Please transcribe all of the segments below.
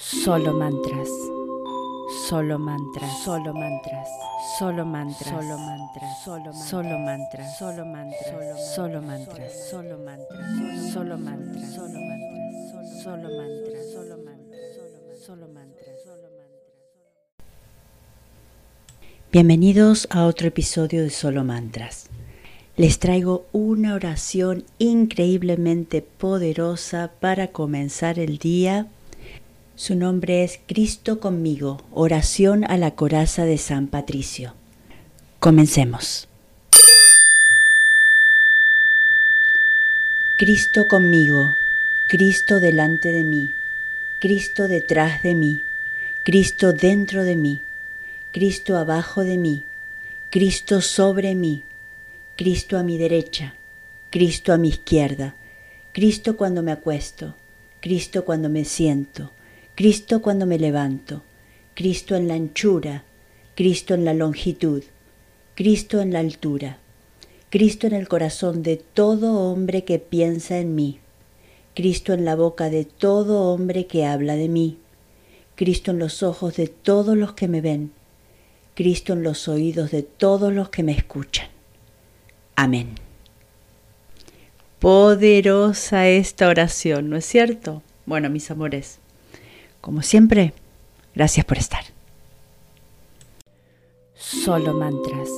Solo mantras. Solo mantras. Solo mantras. Solo mantras. Solo mantras. Solo mantras. Solo mantras. Solo mantras. Solo mantras. Solo mantras. Solo mantras. Solo mantras. Solo mantras. Solo mantras. Solo mantras. Bienvenidos a otro episodio de Solo Mantras. Les traigo una oración increíblemente poderosa para comenzar el día su nombre es Cristo conmigo, oración a la coraza de San Patricio. Comencemos. Cristo conmigo, Cristo delante de mí, Cristo detrás de mí, Cristo dentro de mí, Cristo abajo de mí, Cristo sobre mí, Cristo a mi derecha, Cristo a mi izquierda, Cristo cuando me acuesto, Cristo cuando me siento, Cristo cuando me levanto, Cristo en la anchura, Cristo en la longitud, Cristo en la altura, Cristo en el corazón de todo hombre que piensa en mí, Cristo en la boca de todo hombre que habla de mí, Cristo en los ojos de todos los que me ven, Cristo en los oídos de todos los que me escuchan. Amén. Poderosa esta oración, ¿no es cierto? Bueno, mis amores, como siempre, gracias por estar. Solo mantras.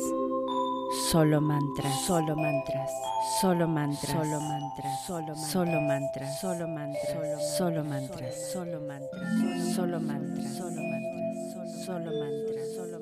Solo mantras, solo mantras, solo mantras, solo mantras, solo solo mantras, solo mantras, solo mantras, solo mantras, solo mantras, solo mantras, solo mantras, solo mantras, solo mantras, solo mantras.